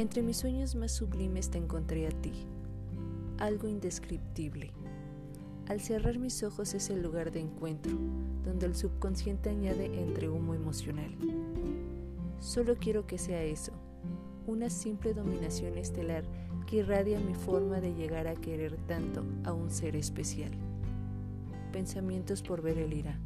Entre mis sueños más sublimes te encontré a ti, algo indescriptible. Al cerrar mis ojos es el lugar de encuentro, donde el subconsciente añade entre humo emocional. Solo quiero que sea eso, una simple dominación estelar que irradia mi forma de llegar a querer tanto a un ser especial. Pensamientos por ver el ira.